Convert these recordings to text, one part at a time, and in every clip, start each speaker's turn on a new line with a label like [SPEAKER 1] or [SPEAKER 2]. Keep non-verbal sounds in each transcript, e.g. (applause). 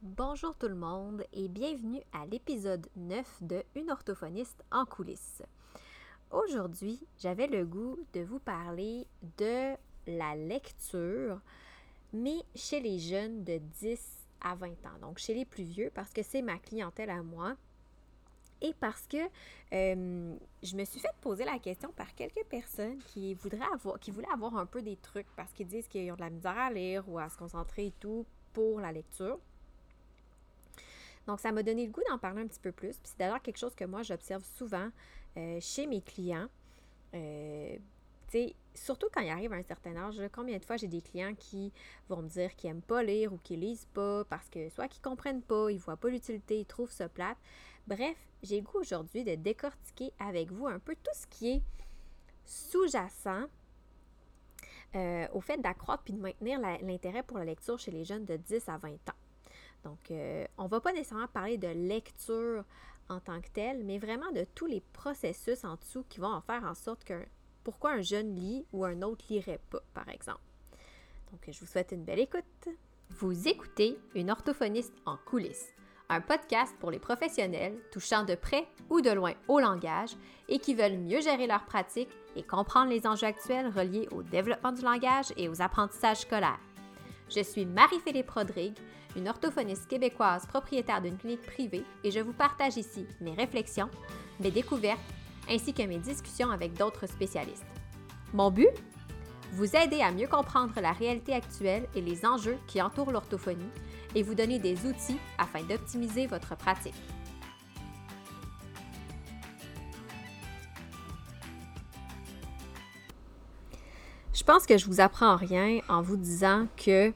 [SPEAKER 1] Bonjour tout le monde et bienvenue à l'épisode 9 de Une orthophoniste en coulisses. Aujourd'hui, j'avais le goût de vous parler de la lecture, mais chez les jeunes de 10 à 20 ans, donc chez les plus vieux, parce que c'est ma clientèle à moi. Et parce que euh, je me suis fait poser la question par quelques personnes qui voudraient avoir, qui voulaient avoir un peu des trucs parce qu'ils disent qu'ils ont de la misère à lire ou à se concentrer et tout pour la lecture. Donc, ça m'a donné le goût d'en parler un petit peu plus. Puis c'est d'ailleurs quelque chose que moi, j'observe souvent euh, chez mes clients. Euh, surtout quand ils arrivent à un certain âge, combien de fois j'ai des clients qui vont me dire qu'ils n'aiment pas lire ou qu'ils lisent pas parce que soit qu'ils comprennent pas, ils voient pas l'utilité, ils trouvent ça plate. Bref, j'ai le goût aujourd'hui de décortiquer avec vous un peu tout ce qui est sous-jacent euh, au fait d'accroître puis de maintenir l'intérêt pour la lecture chez les jeunes de 10 à 20 ans. Donc, euh, on ne va pas nécessairement parler de lecture en tant que telle, mais vraiment de tous les processus en dessous qui vont en faire en sorte que pourquoi un jeune lit ou un autre lirait pas, par exemple. Donc, je vous souhaite une belle écoute. Vous écoutez une orthophoniste en coulisses, un podcast pour les professionnels touchant de près ou de loin au langage et qui veulent mieux gérer leur pratique et comprendre les enjeux actuels reliés au développement du langage et aux apprentissages scolaires. Je suis Marie-Philippe Rodrigue, une orthophoniste québécoise propriétaire d'une clinique privée et je vous partage ici mes réflexions, mes découvertes ainsi que mes discussions avec d'autres spécialistes. Mon but? Vous aider à mieux comprendre la réalité actuelle et les enjeux qui entourent l'orthophonie et vous donner des outils afin d'optimiser votre pratique. Pense que je vous apprends rien en vous disant que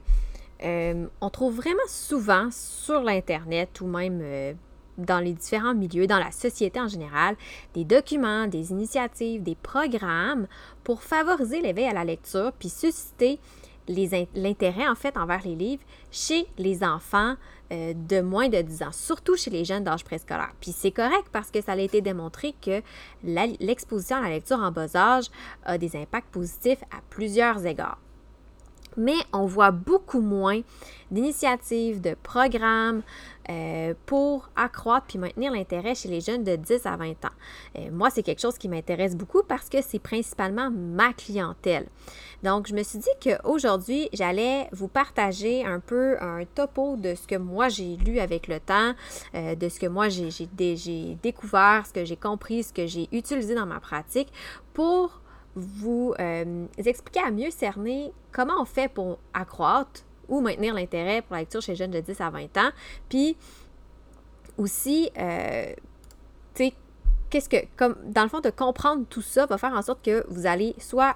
[SPEAKER 1] euh, on trouve vraiment souvent sur l'Internet ou même euh, dans les différents milieux, dans la société en général, des documents, des initiatives, des programmes pour favoriser l'éveil à la lecture puis susciter l'intérêt en fait envers les livres chez les enfants euh, de moins de 10 ans, surtout chez les jeunes d'âge préscolaire. Puis c'est correct parce que ça a été démontré que l'exposition à la lecture en bas âge a des impacts positifs à plusieurs égards mais on voit beaucoup moins d'initiatives, de programmes euh, pour accroître puis maintenir l'intérêt chez les jeunes de 10 à 20 ans. Euh, moi, c'est quelque chose qui m'intéresse beaucoup parce que c'est principalement ma clientèle. Donc, je me suis dit qu'aujourd'hui, j'allais vous partager un peu un topo de ce que moi j'ai lu avec le temps, euh, de ce que moi j'ai découvert, ce que j'ai compris, ce que j'ai utilisé dans ma pratique pour vous euh, expliquer à mieux cerner comment on fait pour accroître ou maintenir l'intérêt pour la lecture chez les jeunes de 10 à 20 ans. Puis aussi, euh, tu sais, qu'est-ce que, comme, dans le fond, de comprendre tout ça va faire en sorte que vous allez soit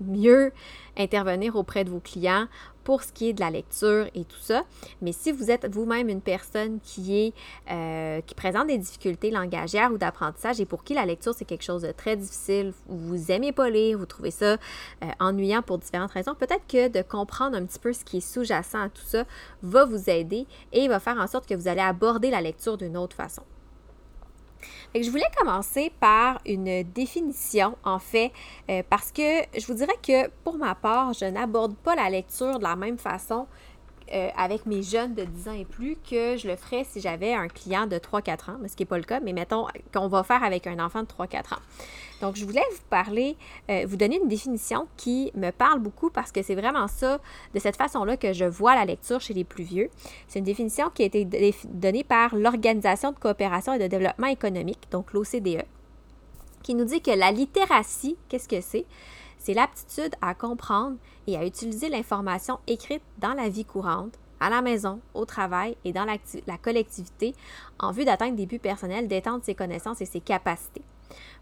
[SPEAKER 1] mieux intervenir auprès de vos clients pour ce qui est de la lecture et tout ça. Mais si vous êtes vous-même une personne qui est euh, qui présente des difficultés langagières ou d'apprentissage et pour qui la lecture c'est quelque chose de très difficile, vous aimez pas lire, vous trouvez ça euh, ennuyant pour différentes raisons, peut-être que de comprendre un petit peu ce qui est sous-jacent à tout ça va vous aider et va faire en sorte que vous allez aborder la lecture d'une autre façon je voulais commencer par une définition, en fait, euh, parce que je vous dirais que pour ma part, je n'aborde pas la lecture de la même façon euh, avec mes jeunes de 10 ans et plus que je le ferais si j'avais un client de 3-4 ans, ce qui n'est pas le cas, mais mettons qu'on va faire avec un enfant de 3-4 ans. Donc, je voulais vous parler, euh, vous donner une définition qui me parle beaucoup parce que c'est vraiment ça, de cette façon-là que je vois la lecture chez les plus vieux. C'est une définition qui a été donnée par l'Organisation de coopération et de développement économique, donc l'OCDE, qui nous dit que la littératie, qu'est-ce que c'est? C'est l'aptitude à comprendre et à utiliser l'information écrite dans la vie courante, à la maison, au travail et dans la, collectivité en vue d'atteindre des buts personnels, d'étendre ses connaissances et ses capacités.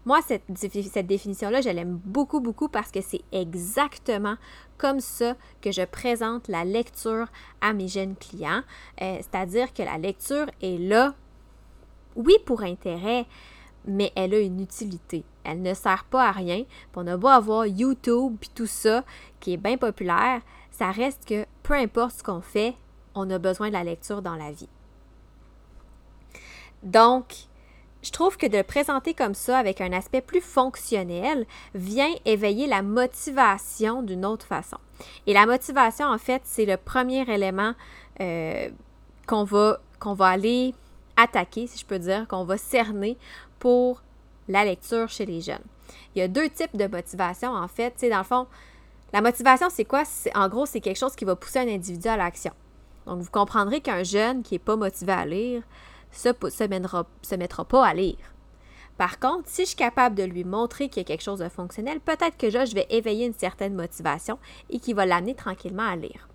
[SPEAKER 1] Moi, cette, définition-là, je l'aime beaucoup, beaucoup parce que c'est exactement comme ça que je présente la lecture à mes jeunes clients. Euh, c'est-à-dire que la lecture est là, oui, pour intérêt, mais elle a une utilité. Elle ne sert pas à rien. on a beau avoir YouTube puis tout ça qui est bien populaire, ça reste que peu importe ce qu'on fait, on a besoin de la lecture dans la vie. Donc, je trouve que de le présenter comme ça avec un aspect plus fonctionnel vient éveiller la motivation d'une autre façon. Et la motivation, en fait, c'est le premier élément euh, qu'on va, qu'on va aller attaquer, si je peux dire, qu'on va cerner pour la lecture chez les jeunes. Il y a deux types de motivation, en fait. Tu sais, dans le fond, la motivation, c'est quoi? En gros, c'est quelque chose qui va pousser un individu à l'action. Donc, vous comprendrez qu'un jeune qui n'est pas motivé à lire se, se, se mettra pas à lire. Par contre, si je suis capable de lui montrer qu'il y a quelque chose de fonctionnel, peut-être que je vais éveiller une certaine motivation et qui va l'amener tranquillement à lire.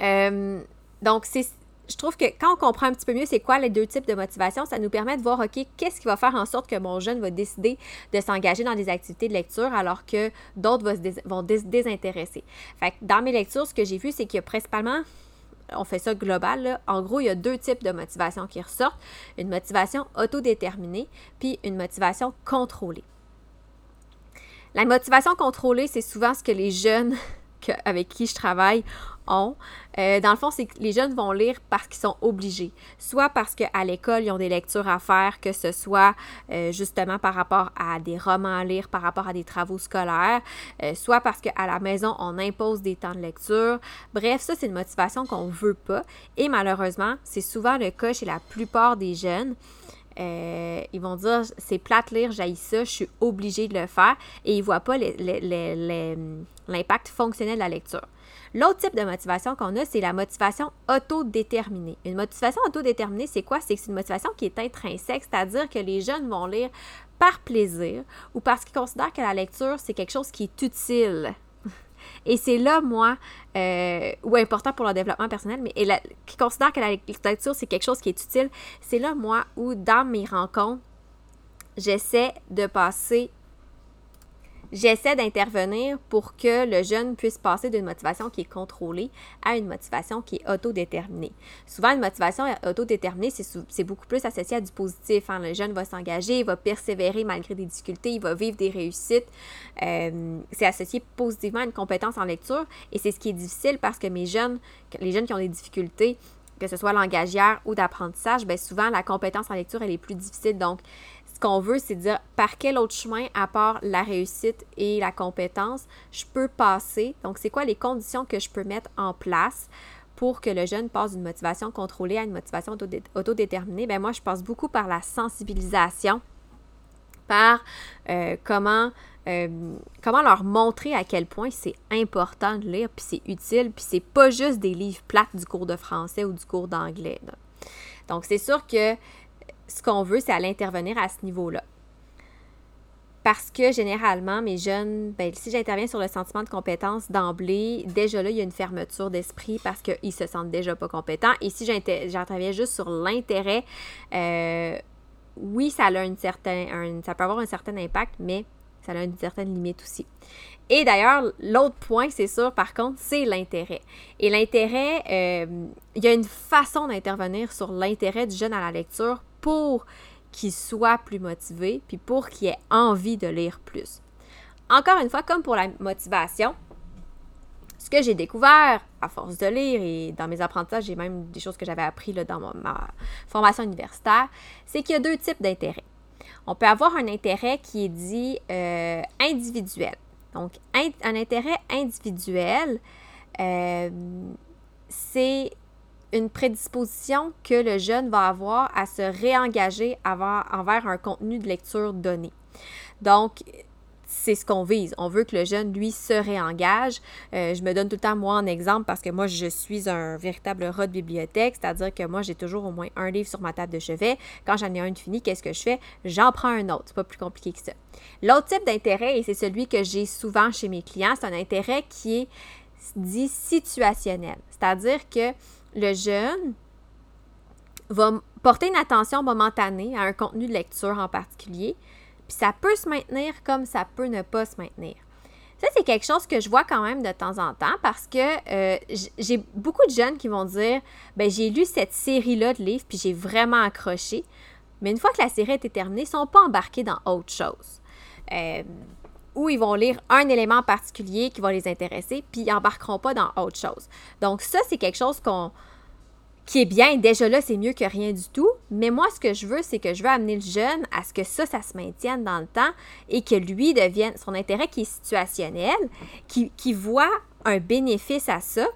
[SPEAKER 1] Euh, donc, c'est, je trouve que quand on comprend un petit peu mieux c'est quoi les deux types de motivation, ça nous permet de voir, OK, qu'est-ce qui va faire en sorte que mon jeune va décider de s'engager dans des activités de lecture alors que d'autres vont se désintéresser. Fait dans mes lectures, ce que j'ai vu, c'est qu'il y a principalement on fait ça global, en gros, il y a deux types de motivation qui ressortent. Une motivation autodéterminée, puis une motivation contrôlée. La motivation contrôlée, c'est souvent ce que les jeunes (laughs) avec qui je travaille ont. Euh, dans le fond, c'est que les jeunes vont lire parce qu'ils sont obligés. Soit parce qu'à l'école, ils ont des lectures à faire, que ce soit euh, justement par rapport à des romans à lire, par rapport à des travaux scolaires, euh, soit parce qu'à la maison, on impose des temps de lecture. Bref, ça, c'est une motivation qu'on ne veut pas. Et malheureusement, c'est souvent le cas chez la plupart des jeunes. ils vont dire c'est plate lire, j'aille ça, je suis obligée de le faire et ils ne voient pas l'impact fonctionnel de la lecture. L'autre type de motivation qu'on a, c'est la motivation autodéterminée. Une motivation autodéterminée, c'est quoi? C'est une motivation qui est intrinsèque, c'est-à-dire que les jeunes vont lire par plaisir ou parce qu'ils considèrent que la lecture, c'est quelque chose qui est utile. (laughs) Et c'est là, moi, euh, ou important pour leur développement personnel, mais qui considèrent que la lecture, c'est quelque chose qui est utile, c'est là, moi, où dans mes rencontres, j'essaie de passer j'essaie d'intervenir pour que le jeune puisse passer d'une motivation qui est contrôlée à une motivation qui est autodéterminée. Souvent, une motivation autodéterminée, c'est beaucoup plus associé à du positif. Hein. Le jeune va s'engager, il va persévérer malgré des difficultés, il va vivre des réussites. Euh, c'est associé positivement à une compétence en lecture et c'est ce qui est difficile parce que mes jeunes, les jeunes qui ont des difficultés, que ce soit langagière ou d'apprentissage, bien souvent la compétence en lecture elle est plus difficile. Donc, qu'on veut, c'est dire par quel autre chemin, à part la réussite et la compétence, je peux passer? Donc, c'est quoi les conditions que je peux mettre en place pour que le jeune passe d'une motivation contrôlée à une motivation autodéterminée? Bien, moi, je passe beaucoup par la sensibilisation, par euh, comment, euh, comment leur montrer à quel point c'est important de lire, puis c'est utile, puis c'est pas juste des livres plates du cours de français ou du cours d'anglais. Donc, c'est sûr que ce qu'on veut, c'est aller intervenir à ce niveau-là. Parce que généralement, mes jeunes, ben, si j'interviens sur le sentiment de compétence d'emblée, déjà là, il y a une fermeture d'esprit parce qu'ils se sentent déjà pas compétents. Et si j'interviens juste sur l'intérêt, euh, oui, ça a un certain, ça peut avoir un certain impact, mais ça a une certaine limite aussi. Et d'ailleurs, l'autre point, c'est sûr, par contre, c'est l'intérêt. Et l'intérêt, euh, il y a une façon d'intervenir sur l'intérêt du jeune à la lecture pour qu'il soit plus motivé, puis pour qu'il ait envie de lire plus. Encore une fois, comme pour la motivation, ce que j'ai découvert à force de lire et dans mes apprentissages, j'ai même des choses que j'avais appris là, dans ma, formation universitaire, c'est qu'il y a deux types d'intérêts. On peut avoir un intérêt qui est dit euh, individuel. Donc, un intérêt individuel, euh, c'est une prédisposition que le jeune va avoir à se réengager envers un contenu de lecture donné. Donc, c'est ce qu'on vise. On veut que le jeune, lui, se réengage. Euh, je me donne tout le temps, moi, en exemple, parce que moi, je suis un véritable rat de bibliothèque, c'est-à-dire que moi, j'ai toujours au moins un livre sur ma table de chevet. Quand j'en ai un fini, qu'est-ce que je fais? J'en prends un autre. C'est pas plus compliqué que ça. L'autre type d'intérêt, et c'est celui que j'ai souvent chez mes clients, c'est un intérêt qui est dit situationnel. C'est-à-dire que le jeune va porter une attention momentanée à un contenu de lecture en particulier, puis ça peut se maintenir comme ça peut ne pas se maintenir. Ça, c'est quelque chose que je vois quand même de temps en temps parce que euh, j'ai beaucoup de jeunes qui vont dire ben j'ai lu cette série-là de livres puis j'ai vraiment accroché. Mais une fois que la série été terminée, ils ne sont pas embarqués dans autre chose. Euh, ou ils vont lire un élément en particulier qui va les intéresser, puis ils n'embarqueront pas dans autre chose. Donc ça, c'est quelque chose qu'on qui est bien. Déjà là, c'est mieux que rien du tout. Mais moi, ce que je veux, c'est que je veux amener le jeune à ce que ça, ça se maintienne dans le temps et que lui devienne son intérêt qui est situationnel, qui, qui voit un bénéfice à ça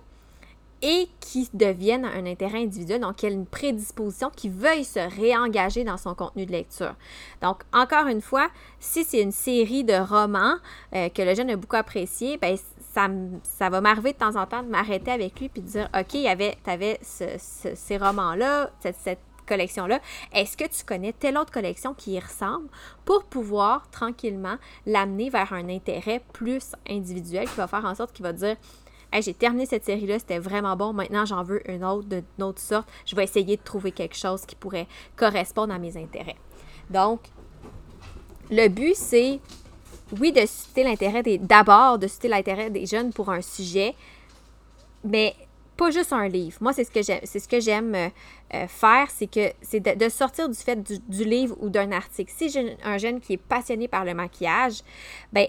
[SPEAKER 1] et qui devienne un intérêt individuel, donc qu'il y ait une prédisposition qui veuille se réengager dans son contenu de lecture. Donc, encore une fois, si c'est une série de romans euh, que le jeune a beaucoup apprécié, ben, ça, va m'arriver de temps en temps de m'arrêter avec lui puis de dire OK, tu avais ces romans-là, cette, cette collection-là. Est-ce que tu connais telle autre collection qui y ressemble? Pour pouvoir tranquillement l'amener vers un intérêt plus individuel qui va faire en sorte qu'il va dire j'ai terminé cette série-là, c'était vraiment bon. Maintenant, j'en veux une autre d'une autre sorte. Je vais essayer de trouver quelque chose qui pourrait correspondre à mes intérêts. Donc, le but, c'est, oui, de susciter l'intérêt des. D'abord, de susciter l'intérêt des jeunes pour un sujet, mais pas juste un livre. Moi, c'est ce que j'aime, c'est ce que j'aime euh, euh, faire, c'est que c'est de, sortir du fait du, livre ou d'un article. Si j'ai un jeune qui est passionné par le maquillage, ben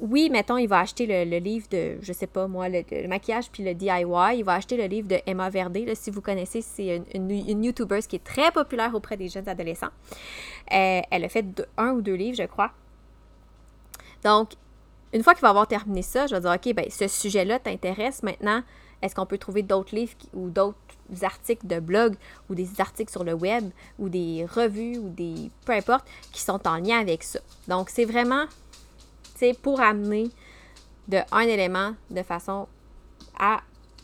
[SPEAKER 1] oui, mettons, il va acheter le, livre de, je sais pas moi, le, maquillage puis le DIY. Il va acheter le livre de Emma Verdé. Si vous connaissez, c'est une, une, YouTuber qui est très populaire auprès des jeunes adolescents. Euh, elle a fait un ou deux livres, je crois. Donc, une fois qu'il va avoir terminé ça, je vais dire, OK, ben, ce sujet-là t'intéresse maintenant. Est-ce qu'on peut trouver d'autres livres ou d'autres articles de blog ou des articles sur le web ou des revues ou des peu importe qui sont en lien avec ça? Donc c'est vraiment c'est pour amener de un élément de façon à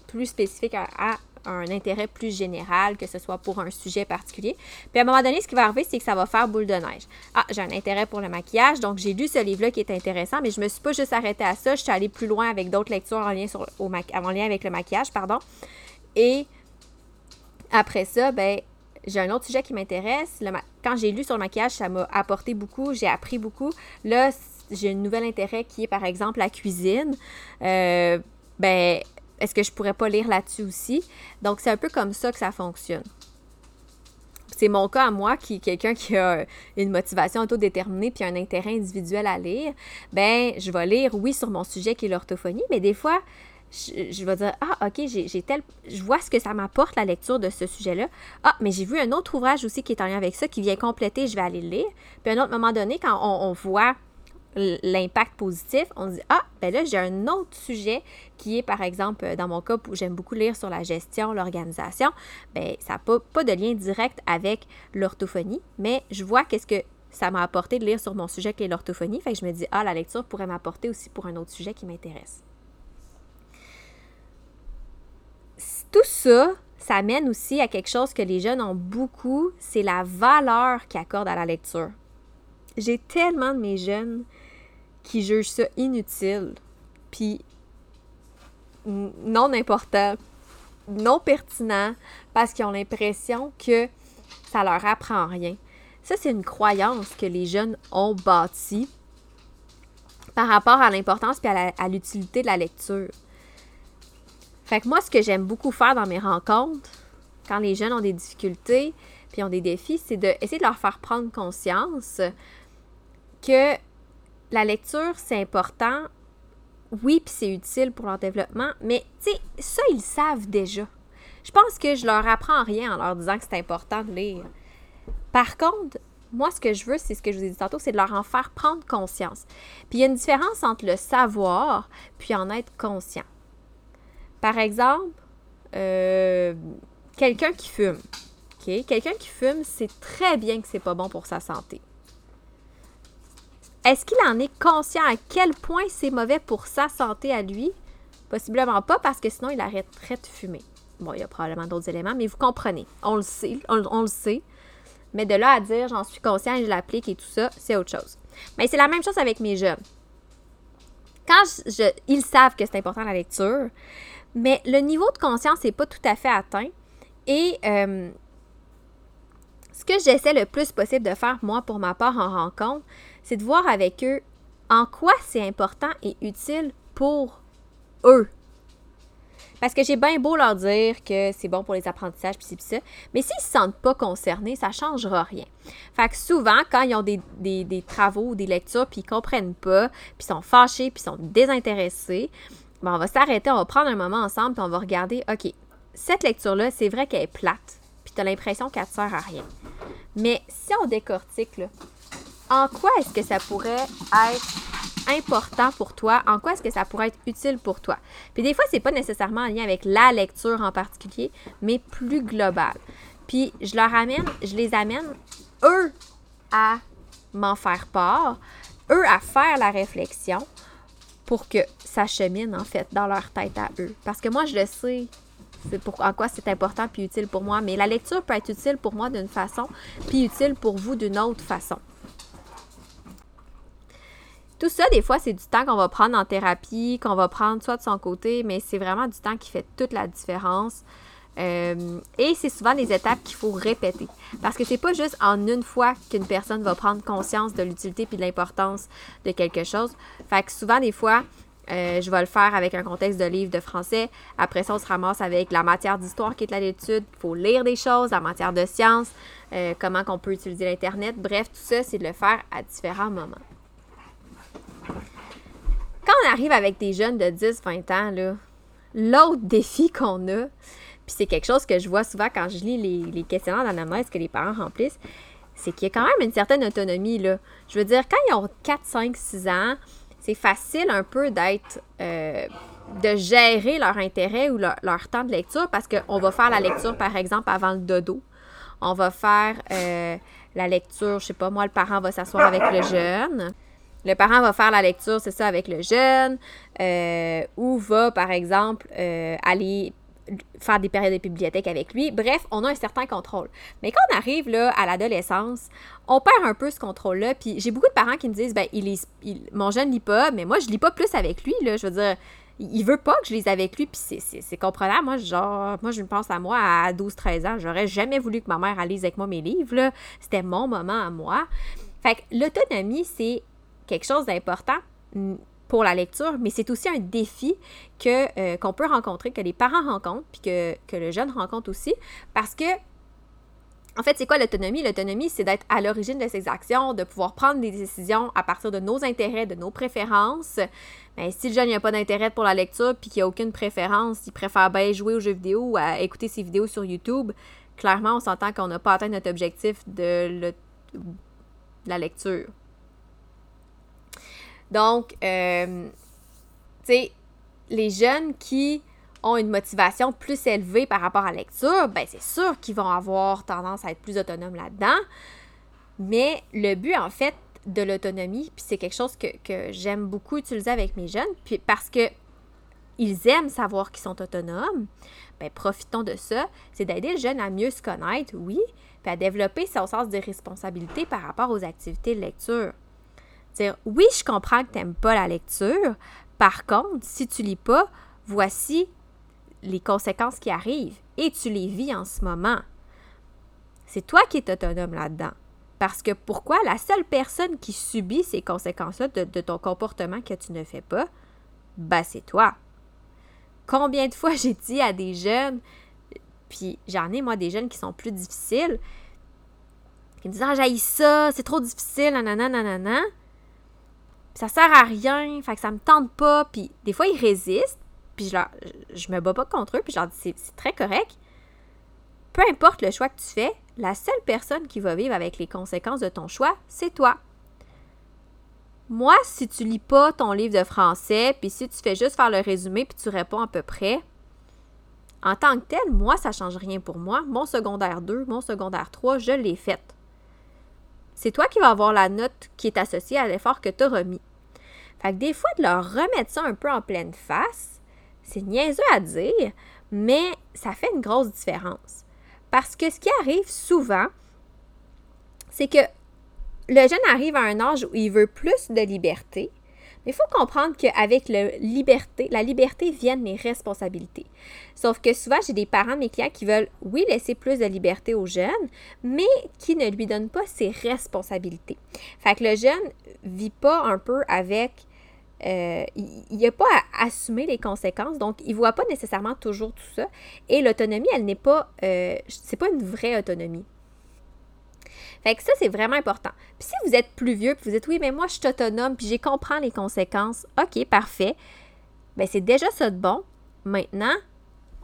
[SPEAKER 1] plus spécifique à un intérêt plus général, que ce soit pour un sujet particulier. Puis à un moment donné, ce qui va arriver, c'est que ça va faire boule de neige. Ah, j'ai un intérêt pour le maquillage, donc j'ai lu ce livre-là qui est intéressant, mais je me suis pas juste arrêtée à ça, je suis allée plus loin avec d'autres lectures en lien, sur, au en lien avec le maquillage, pardon. Et après ça, ben j'ai un autre sujet qui m'intéresse. Quand j'ai lu sur le maquillage, ça m'a apporté beaucoup, j'ai appris beaucoup. Là, j'ai un nouvel intérêt qui est par exemple la cuisine. Euh, ben, est-ce que je pourrais pas lire là-dessus aussi? Donc, c'est un peu comme ça que ça fonctionne. C'est mon cas à moi, qui quelqu'un qui a une motivation autodéterminée puis un intérêt individuel à lire. Ben, je vais lire, oui, sur mon sujet qui est l'orthophonie, mais des fois, je, vais dire Ah, OK, j'ai tel. Je vois ce que ça m'apporte la lecture de ce sujet-là. Ah, mais j'ai vu un autre ouvrage aussi qui est en lien avec ça, qui vient compléter, je vais aller le lire. Puis à un autre moment donné, quand on voit l'impact positif, on se dit Ah, ben là, j'ai un autre sujet qui est, par exemple, dans mon cas, où j'aime beaucoup lire sur la gestion, l'organisation. Ben, ça n'a pas, de lien direct avec l'orthophonie, mais je vois qu'est-ce que ça m'a apporté de lire sur mon sujet qui est l'orthophonie. Fait que je me dis Ah, la lecture pourrait m'apporter aussi pour un autre sujet qui m'intéresse. Tout ça, ça mène aussi à quelque chose que les jeunes ont beaucoup, c'est la valeur qu'ils à la lecture. J'ai tellement de mes jeunes qui jugent ça inutile, puis non important, non pertinent, parce qu'ils ont l'impression que ça leur apprend rien. Ça, c'est une croyance que les jeunes ont bâtie par rapport à l'importance et à l'utilité de la lecture. Fait que moi, ce que j'aime beaucoup faire dans mes rencontres, quand les jeunes ont des difficultés puis ont des défis, c'est d'essayer de leur faire prendre conscience que la lecture, c'est important. Oui, puis c'est utile pour leur développement, mais tu sais, ça, ils savent déjà. Je pense que je leur apprends rien en leur disant que c'est important de lire. Par contre, moi, ce que je veux, c'est ce que je vous ai dit tantôt, c'est de leur en faire prendre conscience. Puis il y a une différence entre le savoir puis en être conscient. Par exemple, euh, quelqu'un qui fume. Quelqu'un qui fume, c'est très bien que c'est pas bon pour sa santé. Est-ce qu'il en est conscient à quel point c'est mauvais pour sa santé à lui? Possiblement pas, parce que sinon il arrêterait de fumer. Bon, il y a probablement d'autres éléments, mais vous comprenez. On le sait, on, le sait. Mais de là à dire j'en suis conscient et je l'applique et tout ça, c'est autre chose. Mais c'est la même chose avec mes jeunes. Quand ils savent que c'est important la lecture, mais le niveau de conscience n'est pas tout à fait atteint. Et euh, ce que j'essaie le plus possible de faire, moi, pour ma part en rencontre, c'est de voir avec eux en quoi c'est important et utile pour eux. Parce que j'ai bien beau leur dire que c'est bon pour les apprentissages, puis ça, mais s'ils ne se sentent pas concernés, ça ne changera rien. Fait que souvent, quand ils ont des, des travaux ou des lectures, puis ils ne comprennent pas, puis sont fâchés, puis sont désintéressés, ben on va s'arrêter, on va prendre un moment ensemble, puis on va regarder, OK, cette lecture-là, c'est vrai qu'elle est plate, puis tu as l'impression qu'elle ne sert à rien. Mais si on décortique, là, en quoi est-ce que ça pourrait être important pour toi, en quoi est-ce que ça pourrait être utile pour toi? Puis des fois, c'est pas nécessairement en lien avec la lecture en particulier, mais plus global. Puis je leur amène, je les amène, eux, à m'en faire part, eux, à faire la réflexion pour que ça chemine, en fait, dans leur tête à eux. Parce que moi, je le sais, c'est pour, en quoi c'est important puis utile pour moi, mais la lecture peut être utile pour moi d'une façon, puis utile pour vous d'une autre façon. Tout ça, des fois, c'est du temps qu'on va prendre en thérapie, qu'on va prendre soit de son côté, mais c'est vraiment du temps qui fait toute la différence. Euh, et c'est souvent des étapes qu'il faut répéter. Parce que c'est pas juste en une fois qu'une personne va prendre conscience de l'utilité puis de l'importance de quelque chose. Fait que souvent, des fois, euh, je vais le faire avec un contexte de livre de français. Après ça, on se ramasse avec la matière d'histoire qui est là l'étude. Il faut lire des choses, la matière de sciences, euh, comment on peut utiliser l'Internet. Bref, tout ça, c'est de le faire à différents moments. Quand on arrive avec des jeunes de 10-20 ans, l'autre défi qu'on a, puis c'est quelque chose que je vois souvent quand je lis les, les questionnaires d'anamnèse que les parents remplissent, c'est qu'il y a quand même une certaine autonomie. Là. Je veux dire, quand ils ont 4, 5, 6 ans, c'est facile un peu d'être. Euh, de gérer leur intérêt ou leur, temps de lecture parce qu'on va faire la lecture, par exemple, avant le dodo. On va faire euh, la lecture, je sais pas, moi, le parent va s'asseoir avec le jeune. Le parent va faire la lecture, c'est ça, avec le jeune, euh, ou va, par exemple, aller faire des périodes de bibliothèque avec lui. Bref, on a un certain contrôle. Mais quand on arrive à l'adolescence, on perd un peu ce contrôle-là. Puis j'ai beaucoup de parents qui me disent ben, il, il mon jeune lit pas, mais moi, je lis pas plus avec lui. Là. Je veux dire, il veut pas que je lise avec lui, puis c'est comprenable. Moi, genre, moi, je me pense à moi à 12-13 ans. J'aurais jamais voulu que ma mère lise avec moi mes livres. C'était mon moment à moi. Fait que l'autonomie, c'est quelque chose d'important pour la lecture, mais c'est aussi un défi que, euh, qu'on peut rencontrer, que les parents rencontrent, puis que, que le jeune rencontre aussi, parce que en fait, c'est quoi l'autonomie? L'autonomie, c'est d'être à l'origine de ses actions, de pouvoir prendre des décisions à partir de nos intérêts, de nos préférences. Mais ben, si le jeune n'a pas d'intérêt pour la lecture puis qu'il n'a aucune préférence, il préfère bien jouer aux jeux vidéo ou à écouter ses vidéos sur YouTube, clairement, on s'entend qu'on n'a pas atteint notre objectif de la lecture. Donc, euh, tu sais, les jeunes qui ont une motivation plus élevée par rapport à la lecture, ben c'est sûr qu'ils vont avoir tendance à être plus autonomes là-dedans. Mais le but, en fait, de l'autonomie, puis c'est quelque chose que, que j'aime beaucoup utiliser avec mes jeunes, puis parce que ils aiment savoir qu'ils sont autonomes, ben profitons de ça. C'est d'aider le jeune à mieux se connaître, oui, puis à développer son sens de responsabilité par rapport aux activités de lecture. Dire oui, je comprends que tu n'aimes pas la lecture. Par contre, si tu lis pas, voici les conséquences qui arrivent et tu les vis en ce moment. C'est toi qui es autonome là-dedans. Parce que pourquoi la seule personne qui subit ces conséquences-là de, ton comportement que tu ne fais pas, ben c'est toi. Combien de fois (laughs) j'ai dit à des jeunes, puis j'en ai moi des jeunes qui sont plus difficiles, qui me disent Ah, j'aille ça, c'est trop difficile, nanana, nanana ça sert à rien, fait que ça me tente pas. Des fois, ils résistent, puis je, leur, je me bats pas contre eux, puis je leur dis c'est très correct. Peu importe le choix que tu fais, la seule personne qui va vivre avec les conséquences de ton choix, c'est toi. Moi, si tu lis pas ton livre de français, puis si tu fais juste faire le résumé, puis tu réponds à peu près, en tant que tel, moi, ça change rien pour moi. Mon secondaire 2, mon secondaire 3, je l'ai fait c'est toi qui vas avoir la note qui est associée à l'effort que tu as remis. Fait que des fois, de leur remettre ça un peu en pleine face, c'est niaiseux à dire, mais ça fait une grosse différence. Parce que ce qui arrive souvent, c'est que le jeune arrive à un âge où il veut plus de liberté, il faut comprendre qu'avec liberté, la liberté viennent les responsabilités. Sauf que souvent, j'ai des parents, mes clients, qui veulent, oui, laisser plus de liberté au jeune, mais qui ne lui donnent pas ses responsabilités. Fait que le jeune vit pas un peu avec euh, il n'y a pas à assumer les conséquences, donc il ne voit pas nécessairement toujours tout ça. Et l'autonomie, elle n'est pas, euh, c'est pas une vraie autonomie. Fait que ça, c'est vraiment important. Puis si vous êtes plus vieux, puis vous dites oui, mais moi, je suis autonome, puis j'ai comprends les conséquences, OK, parfait. Bien, c'est déjà ça de bon. Maintenant,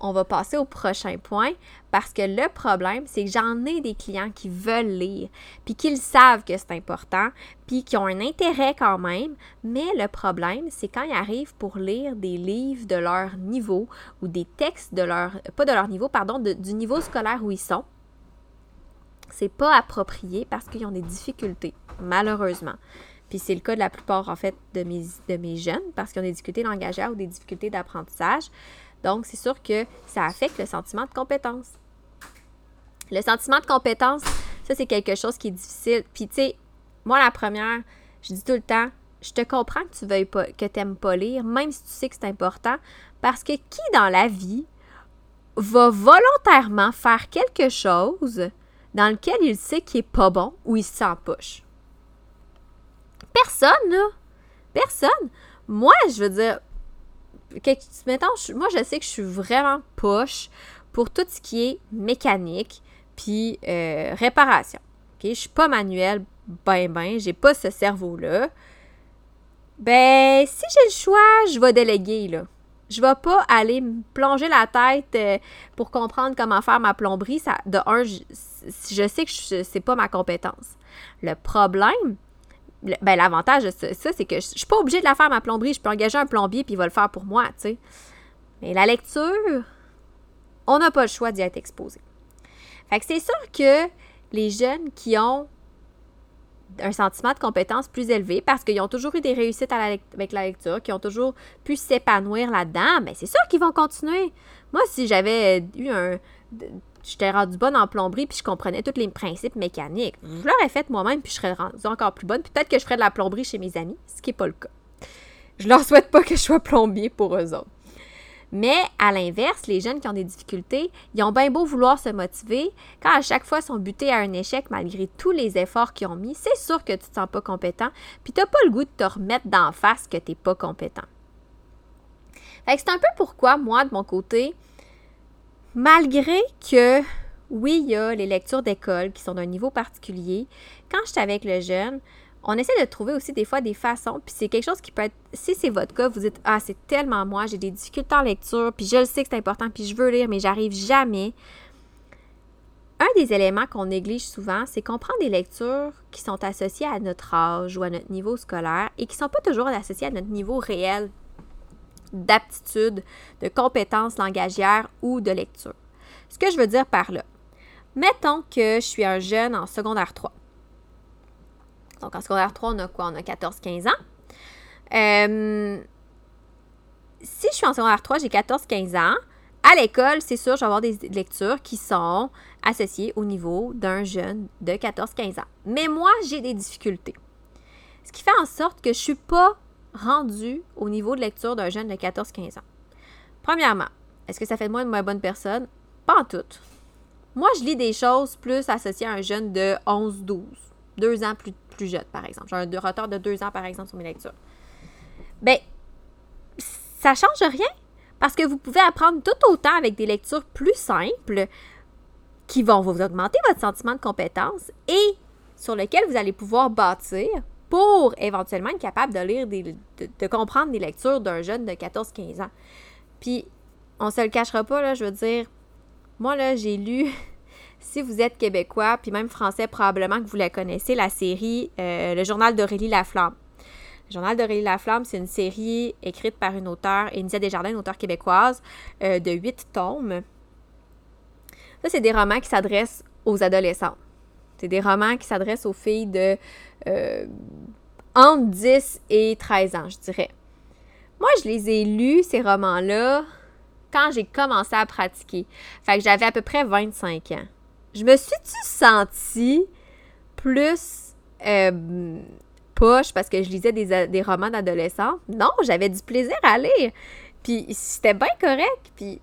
[SPEAKER 1] on va passer au prochain point parce que le problème, c'est que j'en ai des clients qui veulent lire, puis qu'ils savent que c'est important, puis qui ont un intérêt quand même, mais le problème, c'est quand ils arrivent pour lire des livres de leur niveau ou des textes de leur, pas de leur niveau, pardon, du niveau scolaire où ils sont, c'est pas approprié parce qu'ils ont des difficultés, malheureusement. Puis c'est le cas de la plupart, en fait, de mes, jeunes parce qu'ils ont des difficultés langagières ou des difficultés d'apprentissage. Donc, c'est sûr que ça affecte le sentiment de compétence. Le sentiment de compétence, ça, c'est quelque chose qui est difficile. Puis, tu sais, moi, la première, je dis tout le temps, je te comprends que tu veuilles pas, que tu n'aimes pas lire, même si tu sais que c'est important, parce que qui dans la vie va volontairement faire quelque chose dans lequel il sait qu'il est pas bon ou il se sent poche? Personne, là. Personne. Moi, je veux dire, mettons, moi, je sais que je suis vraiment poche pour tout ce qui est mécanique puis euh, réparation. OK? Je suis pas manuelle, ben, ben, j'ai pas ce cerveau-là. Ben, si j'ai le choix, je vais déléguer, là. Je vais pas aller me plonger la tête euh, pour comprendre comment faire ma plomberie. Ça, de un, je, sais que c'est pas ma compétence. Le problème, ben, l'avantage de ça, c'est que je, ne suis pas obligée de la faire ma plomberie. Je peux engager un plombier puis il va le faire pour moi, tu. Mais la lecture, on n'a pas le choix d'y être exposé. Fait que c'est sûr que les jeunes qui ont un sentiment de compétence plus élevé parce qu'ils ont toujours eu des réussites avec la lecture, qui ont toujours pu s'épanouir là-dedans, mais c'est sûr qu'ils vont continuer. Moi, si j'avais eu un j'étais rendue bonne en plomberie puis je comprenais tous les principes mécaniques. Je l'aurais fait moi-même puis je serais rendue encore plus bonne. Peut-être que je ferais de la plomberie chez mes amis, ce qui n'est pas le cas. Je leur souhaite pas que je sois plombier pour eux autres. Mais à l'inverse, les jeunes qui ont des difficultés, ils ont bien beau vouloir se motiver, quand à chaque fois ils sont butés à un échec malgré tous les efforts qu'ils ont mis, c'est sûr que tu te sens pas compétent, puis tu n'as pas le goût de te remettre d'en face que tu n'es pas compétent. Fait c'est un peu pourquoi moi, de mon côté, Malgré que, oui, il y a les lectures d'école qui sont d'un niveau particulier, quand je suis avec le jeune, on essaie de trouver aussi des fois des façons, puis c'est quelque chose qui peut être, si c'est votre cas, vous dites, ah, c'est tellement moi, j'ai des difficultés en lecture, puis je le sais que c'est important, puis je veux lire, mais j'arrive jamais. Un des éléments qu'on néglige souvent, c'est qu'on prend des lectures qui sont associées à notre âge ou à notre niveau scolaire et qui ne sont pas toujours associées à notre niveau réel d'aptitude, de compétences langagières ou de lecture. Ce que je veux dire par là, mettons que je suis un jeune en secondaire 3. Donc en secondaire 3, on a quoi? On a 14-15 ans. Euh, si je suis en secondaire 3, j'ai 14-15 ans, à l'école, c'est sûr, je vais avoir des lectures qui sont associées au niveau d'un jeune de 14-15 ans. Mais moi, j'ai des difficultés. Ce qui fait en sorte que je ne suis pas rendu au niveau de lecture d'un jeune de 14-15 ans. Premièrement, est-ce que ça fait de moi une moins bonne personne? Pas en tout. Moi, je lis des choses plus associées à un jeune de 11-12, deux ans plus, jeune, par exemple. J'ai un retard de deux ans, par exemple, sur mes lectures. Bien, ça change rien parce que vous pouvez apprendre tout autant avec des lectures plus simples qui vont vous augmenter votre sentiment de compétence et sur lesquelles vous allez pouvoir bâtir pour éventuellement être capable de lire, des, de, comprendre des lectures d'un jeune de 14-15 ans. Puis, on se le cachera pas, là, je veux dire, moi, là, j'ai lu, si vous êtes québécois, puis même français, probablement que vous la connaissez, la série euh, Le journal d'Aurélie Laflamme. Le journal d'Aurélie Laflamme, c'est une série écrite par une auteure, India Desjardins, une auteure québécoise, euh, de huit tomes. Ça, c'est des romans qui s'adressent aux adolescents. C'est des romans qui s'adressent aux filles de euh, entre 10 et 13 ans, je dirais. Moi, je les ai lus, ces romans-là, quand j'ai commencé à pratiquer. Fait que j'avais à peu près 25 ans. Je me suis-tu sentie plus euh, poche parce que je lisais des, des romans d'adolescents? Non, j'avais du plaisir à lire. Puis c'était bien correct. Puis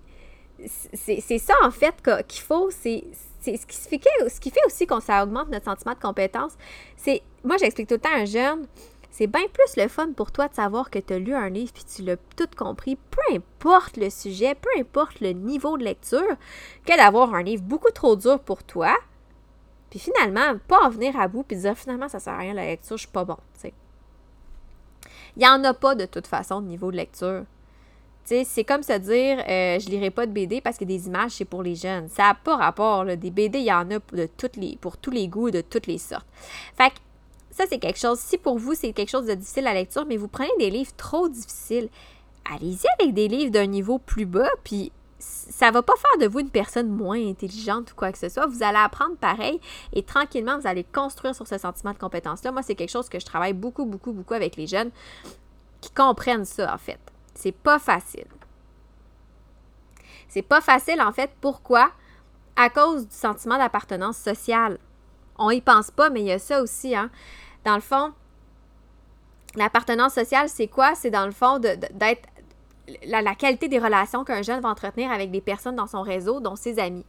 [SPEAKER 1] c'est ça, en fait, qu'il faut, c'est ce qui, fait, ce qui fait aussi qu'on augmente notre sentiment de compétence. C'est, moi, j'explique tout le temps à un jeune, c'est bien plus le fun pour toi de savoir que tu as lu un livre puis tu l'as tout compris, peu importe le sujet, peu importe le niveau de lecture, que d'avoir un livre beaucoup trop dur pour toi, puis finalement, pas en venir à bout puis dire finalement, ça sert à rien la lecture, je suis pas bon, Il n'y en a pas de toute façon de niveau de lecture. c'est comme se dire euh, je lirai pas de BD parce que des images, c'est pour les jeunes. Ça n'a pas rapport. Là. Des BD, il y en a pour tous les goûts, de toutes les sortes. Fait que ça, c'est quelque chose. Si pour vous, c'est quelque chose de difficile à lecture, mais vous prenez des livres trop difficiles, allez-y avec des livres d'un niveau plus bas, puis ça va pas faire de vous une personne moins intelligente ou quoi que ce soit. Vous allez apprendre pareil et tranquillement, vous allez construire sur ce sentiment de compétence-là. Moi, c'est quelque chose que je travaille beaucoup, beaucoup, beaucoup avec les jeunes qui comprennent ça, en fait. C'est pas facile. C'est pas facile, en fait. Pourquoi? À cause du sentiment d'appartenance sociale. On y pense pas, mais il y a ça aussi, hein. Dans le fond, l'appartenance sociale, c'est quoi? C'est dans le fond d'être la, qualité des relations qu'un jeune va entretenir avec des personnes dans son réseau, dont ses amis.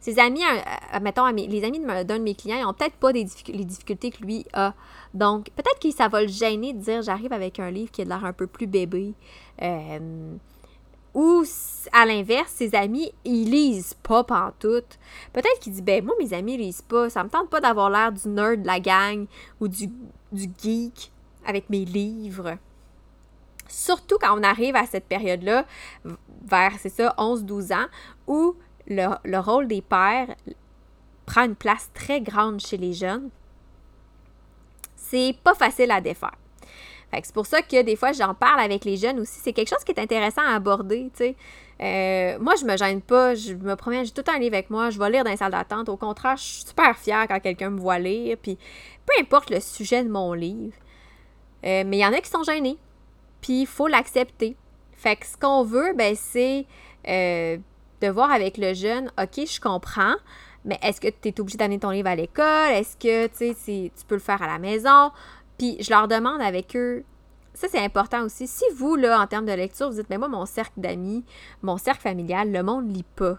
[SPEAKER 1] Ses amis, euh, euh, mettons, les amis d'un de mes clients, ils n'ont peut-être pas les difficultés que lui a. Donc, peut-être que ça va le gêner de dire j'arrive avec un livre qui a l'air un peu plus bébé. Euh, ou à l'inverse, ses amis, ils lisent pas pantoute. Peut-être qu'il dit ben moi mes amis lisent pas, ça me tente pas d'avoir l'air du nerd de la gang ou du, geek avec mes livres. Surtout quand on arrive à cette période-là, vers, c'est ça, 11-12 ans, où le, rôle des pères prend une place très grande chez les jeunes. C'est pas facile à défaire. C'est pour ça que des fois, j'en parle avec les jeunes aussi. C'est quelque chose qui est intéressant à aborder, tu sais. Euh, moi, je me gêne pas, je me promène, j'ai tout un livre avec moi, je vais lire dans les salles d'attente. Au contraire, je suis super fière quand quelqu'un me voit lire, puis peu importe le sujet de mon livre. Euh, mais il y en a qui sont gênés puis il faut l'accepter. Fait que ce qu'on veut, ben, c'est euh, de voir avec le jeune, OK, je comprends, mais est-ce que tu es obligé d'amener ton livre à l'école? Est-ce que tu peux le faire à la maison? Puis je leur demande avec eux, ça c'est important aussi, si vous, là, en termes de lecture, vous dites, mais moi, mon cercle d'amis, mon cercle familial, le monde lit pas.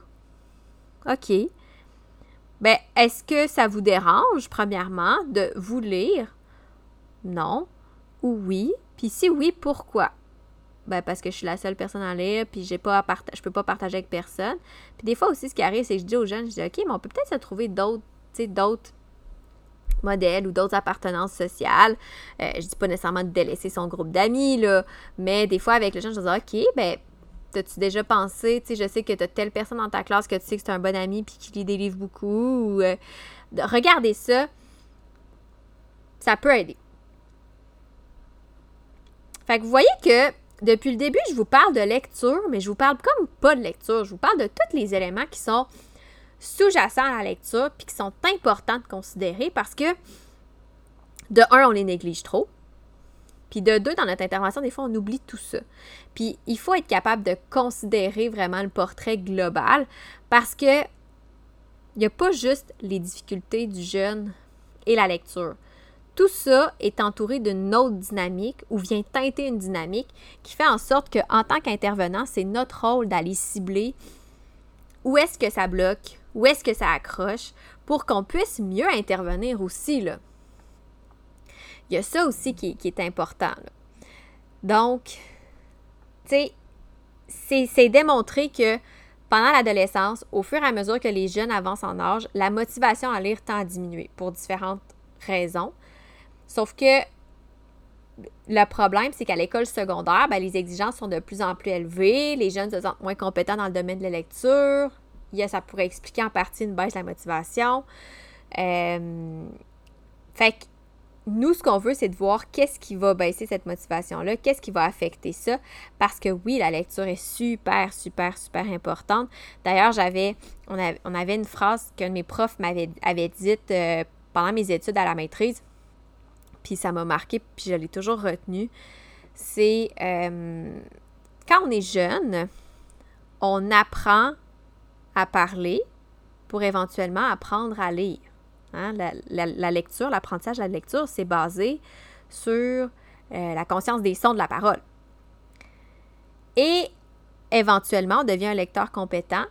[SPEAKER 1] OK. Ben, est-ce que ça vous dérange, premièrement, de vous lire? Non. Ou oui. Puis si oui, pourquoi? Ben parce que je suis la seule personne à lire, puis j'ai pas à je peux pas partager avec personne. Puis des fois aussi, ce qui arrive, c'est que je dis aux jeunes, je dis, OK, mais on peut peut-être se trouver d'autres, d'autres modèles ou d'autres appartenances sociales. Euh, je dis pas nécessairement de délaisser son groupe d'amis, là, mais des fois, avec les jeunes, je dis, OK, ben T'as-tu déjà pensé, tu sais, je sais que tu as telle personne dans ta classe que tu sais que c'est un bon ami puis qui lit des livres beaucoup. Ou, euh, regardez ça. Ça peut aider. Fait que vous voyez que depuis le début, je vous parle de lecture, mais je vous parle comme pas de lecture. Je vous parle de tous les éléments qui sont sous-jacents à la lecture puis qui sont importants de considérer parce que, de un, on les néglige trop. Puis de deux, dans notre intervention, des fois, on oublie tout ça. Puis il faut être capable de considérer vraiment le portrait global parce que il n'y a pas juste les difficultés du jeune et la lecture. Tout ça est entouré d'une autre dynamique ou vient teinter une dynamique qui fait en sorte qu'en tant qu'intervenant, c'est notre rôle d'aller cibler où est-ce que ça bloque, où est-ce que ça accroche pour qu'on puisse mieux intervenir aussi. Là? Il y a ça aussi qui, est important. Donc, tu sais, c'est démontré que pendant l'adolescence, au fur et à mesure que les jeunes avancent en âge, la motivation à lire tend à diminuer pour différentes raisons. Sauf que le problème, c'est qu'à l'école secondaire, ben, les exigences sont de plus en plus élevées, les jeunes se sentent moins compétents dans le domaine de la lecture. Il ça pourrait expliquer en partie une baisse de la motivation. Euh, fait que nous, ce qu'on veut, c'est de voir qu'est-ce qui va baisser cette motivation-là, qu'est-ce qui va affecter ça, parce que oui, la lecture est super, super, super importante. D'ailleurs, j'avais, on avait, une phrase qu'un de mes profs m'avait avait dite euh, pendant mes études à la maîtrise puis ça m'a marqué, puis je l'ai toujours retenu, c'est euh, quand on est jeune, on apprend à parler pour éventuellement apprendre à lire. Hein? La, lecture, l'apprentissage de la lecture, c'est basé sur euh, la conscience des sons de la parole. Et éventuellement, on devient un lecteur compétent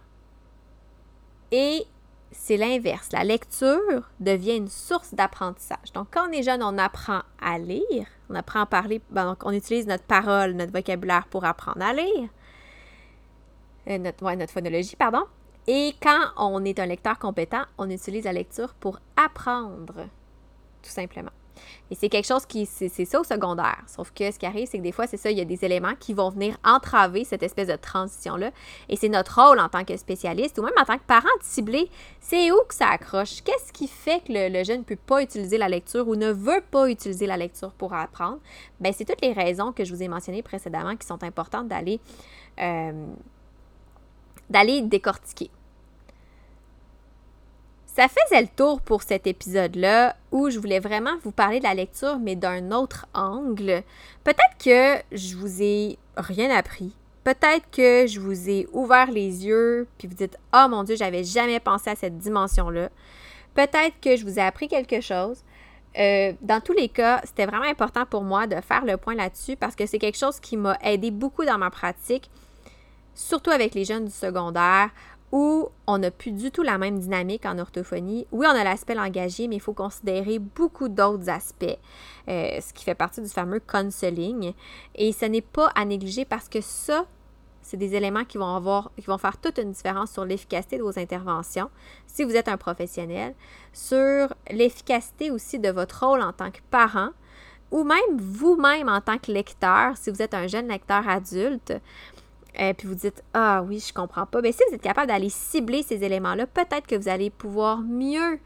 [SPEAKER 1] et c'est l'inverse. La lecture devient une source d'apprentissage. Donc, quand on est jeune, on apprend à lire, on apprend à parler, ben, donc on utilise notre parole, notre vocabulaire pour apprendre à lire, euh, notre, notre phonologie, pardon. Et quand on est un lecteur compétent, on utilise la lecture pour apprendre, tout simplement. Et c'est quelque chose qui, c'est ça au secondaire. Sauf que ce qui arrive, c'est que des fois, c'est ça, il y a des éléments qui vont venir entraver cette espèce de transition-là. Et c'est notre rôle en tant que spécialiste ou même en tant que parent de cibler, c'est où que ça accroche? Qu'est-ce qui fait que le, jeune ne peut pas utiliser la lecture ou ne veut pas utiliser la lecture pour apprendre? Bien, c'est toutes les raisons que je vous ai mentionnées précédemment qui sont importantes d'aller euh, d'aller décortiquer. Ça faisait le tour pour cet épisode-là où je voulais vraiment vous parler de la lecture, mais d'un autre angle. Peut-être que je vous ai rien appris. Peut-être que je vous ai ouvert les yeux, puis vous dites Oh mon Dieu, j'avais jamais pensé à cette dimension-là. Peut-être que je vous ai appris quelque chose. Euh, dans tous les cas, c'était vraiment important pour moi de faire le point là-dessus parce que c'est quelque chose qui m'a aidé beaucoup dans ma pratique, surtout avec les jeunes du secondaire, où on n'a plus du tout la même dynamique en orthophonie. Oui, on a l'aspect langagier, mais il faut considérer beaucoup d'autres aspects, euh, ce qui fait partie du fameux counseling. Et ce n'est pas à négliger parce que ça, c'est des éléments qui vont avoir, qui vont faire toute une différence sur l'efficacité de vos interventions, si vous êtes un professionnel, sur l'efficacité aussi de votre rôle en tant que parent, ou même vous-même en tant que lecteur, si vous êtes un jeune lecteur adulte euh, puis vous dites Ah oui, je comprends pas. Mais ben, si vous êtes capable d'aller cibler ces éléments-là, peut-être que vous allez pouvoir mieux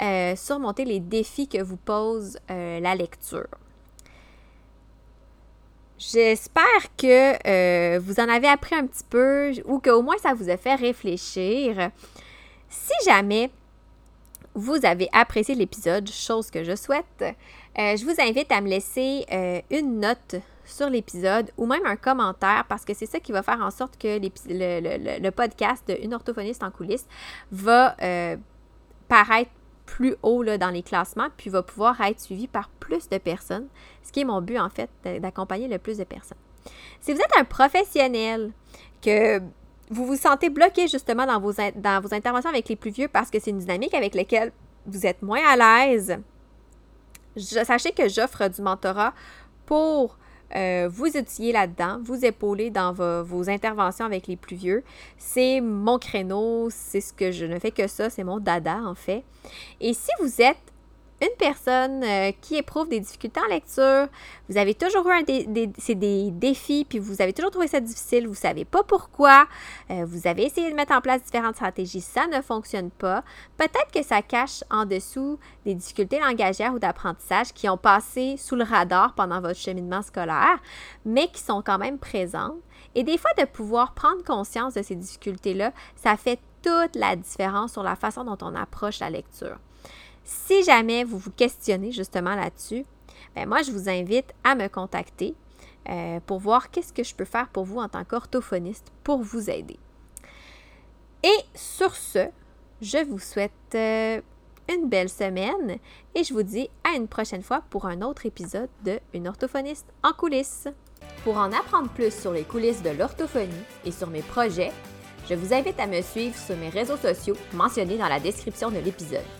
[SPEAKER 1] euh, surmonter les défis que vous pose euh, la lecture. J'espère que vous en avez appris un petit peu ou qu'au moins ça vous a fait réfléchir. Si jamais vous avez apprécié l'épisode, chose que je souhaite, je vous invite à me laisser une note sur l'épisode ou même un commentaire parce que c'est ça qui va faire en sorte que le, podcast de Une orthophoniste en coulisses va euh, paraître plus haut là, dans les classements, puis va pouvoir être suivi par plus de personnes, ce qui est mon but en fait, d'accompagner le plus de personnes. Si vous êtes un professionnel, que vous vous sentez bloqué justement dans vos, dans vos interventions avec les plus vieux parce que c'est une dynamique avec laquelle vous êtes moins à l'aise, sachez que j'offre du mentorat pour euh, vous étudiez là-dedans, vous épaulez dans vos, interventions avec les plus vieux. C'est mon créneau, c'est ce que je ne fais que ça, c'est mon dada en fait. Et si vous êtes une personne euh, qui éprouve des difficultés en lecture, vous avez toujours eu des, défis, puis vous avez toujours trouvé ça difficile, vous ne savez pas pourquoi, euh, vous avez essayé de mettre en place différentes stratégies, ça ne fonctionne pas, peut-être que ça cache en dessous des difficultés langagières ou d'apprentissage qui ont passé sous le radar pendant votre cheminement scolaire, mais qui sont quand même présentes. Et des fois, de pouvoir prendre conscience de ces difficultés-là, ça fait toute la différence sur la façon dont on approche la lecture. Si jamais vous vous questionnez justement là-dessus, ben moi, je vous invite à me contacter euh, pour voir qu'est-ce que je peux faire pour vous en tant qu'orthophoniste pour vous aider. Et sur ce, je vous souhaite euh, une belle semaine et je vous dis à une prochaine fois pour un autre épisode de Une orthophoniste en coulisses. Pour en apprendre plus sur les coulisses de l'orthophonie et sur mes projets, je vous invite à me suivre sur mes réseaux sociaux mentionnés dans la description de l'épisode.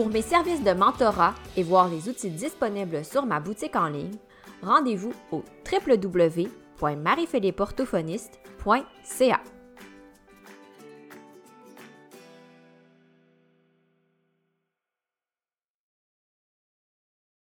[SPEAKER 1] Pour mes services de mentorat et voir les outils disponibles sur ma boutique en ligne, rendez-vous au www.mariephilippeorthophoniste.ca.